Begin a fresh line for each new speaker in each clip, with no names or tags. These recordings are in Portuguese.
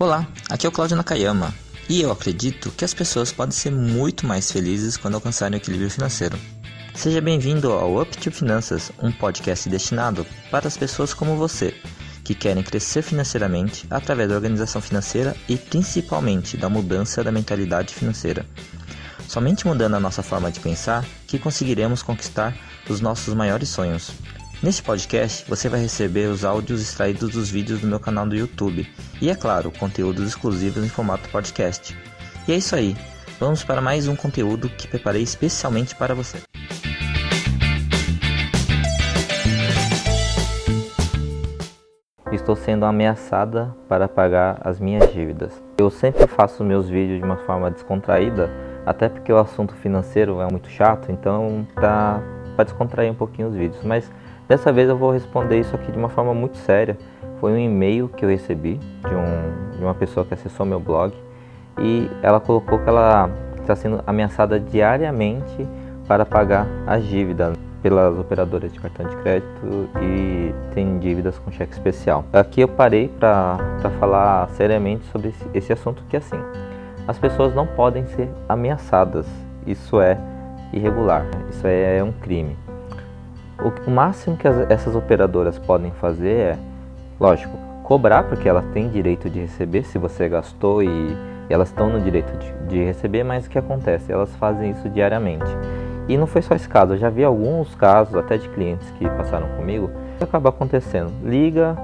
Olá, aqui é o Claudio Nakayama e eu acredito que as pessoas podem ser muito mais felizes quando alcançarem o equilíbrio financeiro. Seja bem-vindo ao Up to Finanças, um podcast destinado para as pessoas como você, que querem crescer financeiramente através da organização financeira e principalmente da mudança da mentalidade financeira. Somente mudando a nossa forma de pensar que conseguiremos conquistar os nossos maiores sonhos. Neste podcast, você vai receber os áudios extraídos dos vídeos do meu canal do YouTube e, é claro, conteúdos exclusivos em formato podcast. E é isso aí, vamos para mais um conteúdo que preparei especialmente para você. Estou sendo ameaçada para pagar as minhas dívidas. Eu sempre faço meus vídeos de uma forma descontraída, até porque o assunto financeiro é muito chato, então tá para descontrair um pouquinho os vídeos, mas Dessa vez eu vou responder isso aqui de uma forma muito séria. Foi um e-mail que eu recebi de, um, de uma pessoa que acessou meu blog e ela colocou que ela está sendo ameaçada diariamente para pagar as dívidas pelas operadoras de cartão de crédito e tem dívidas com cheque especial. Aqui eu parei para falar seriamente sobre esse, esse assunto que é assim, as pessoas não podem ser ameaçadas, isso é irregular, isso é um crime. O, máximo que as, essas operadoras podem fazer é, lógico, cobrar, porque elas têm direito de receber se você gastou e, elas estão no direito de, de, receber, mas o que acontece? Elas fazem isso diariamente. E não foi só esse caso, eu já vi alguns casos, até de clientes que passaram comigo, que acaba acontecendo. Liga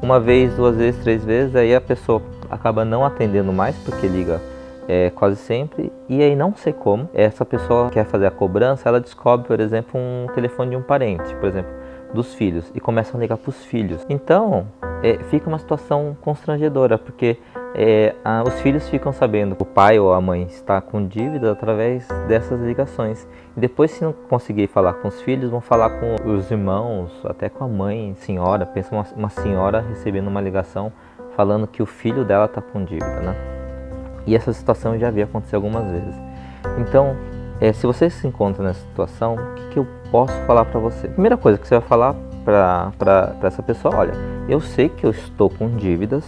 uma vez, duas vezes, três vezes, aí a pessoa acaba não atendendo mais porque liga é, quase sempre. E aí não sei como, essa pessoa quer fazer a cobrança, ela descobre, por exemplo, um telefone de um parente, por exemplo, dos filhos, e começa a ligar para os filhos. Então, é, fica uma situação constrangedora, porque é, a, os filhos ficam sabendo que o pai ou a mãe está com dívida através dessas ligações. E depois, se não conseguir falar com os filhos, vão falar com os irmãos, até com a mãe, senhora. Pensa uma, uma senhora recebendo uma ligação falando que o filho dela está com dívida, né? E essa situação já havia acontecido algumas vezes. Então, é, se você se encontra nessa situação, o que, que eu posso falar para você? Primeira coisa que você vai falar para essa pessoa: olha, eu sei que eu estou com dívidas,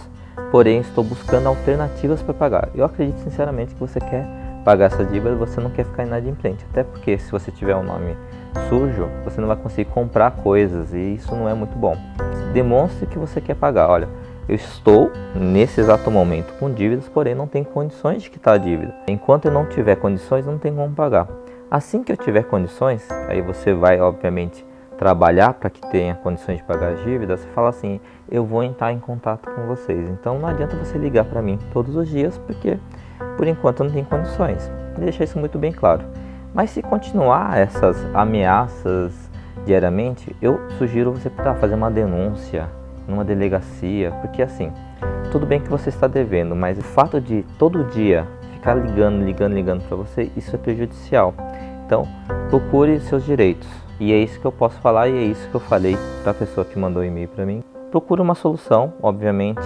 porém estou buscando alternativas para pagar. Eu acredito sinceramente que você quer pagar essa dívida, você não quer ficar inadimplente. Até porque se você tiver um nome sujo, você não vai conseguir comprar coisas e isso não é muito bom. Demonstre que você quer pagar. Olha, eu estou nesse exato momento com dívidas, porém não tenho condições de quitar a dívida. Enquanto eu não tiver condições, não tem como pagar. Assim que eu tiver condições, aí você vai, obviamente, trabalhar para que tenha condições de pagar as dívidas. Você fala assim: eu vou entrar em contato com vocês. Então não adianta você ligar para mim todos os dias, porque por enquanto eu não tenho condições. Deixa isso muito bem claro. Mas se continuar essas ameaças diariamente, eu sugiro você fazer uma denúncia numa delegacia, porque assim, tudo bem que você está devendo, mas o fato de todo dia ficar ligando, ligando, ligando para você, isso é prejudicial. Então, procure seus direitos. E é isso que eu posso falar e é isso que eu falei para a pessoa que mandou e-mail para mim. Procure uma solução, obviamente.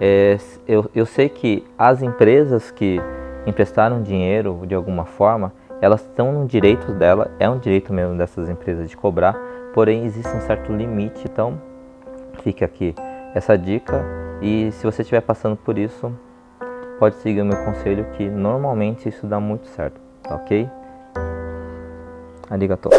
É, eu, eu sei que as empresas que emprestaram dinheiro de alguma forma, elas estão no direito dela, é um direito mesmo dessas empresas de cobrar, porém existe um certo limite, então Fique aqui essa dica e se você estiver passando por isso, pode seguir o meu conselho que normalmente isso dá muito certo, tá ok? Arigatou.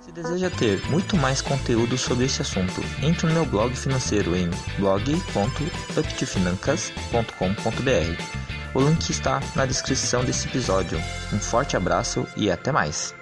Se deseja ter muito mais conteúdo sobre esse assunto, entre no meu blog financeiro em blog.uptofinancas.com.br. O link está na descrição desse episódio. Um forte abraço e até mais!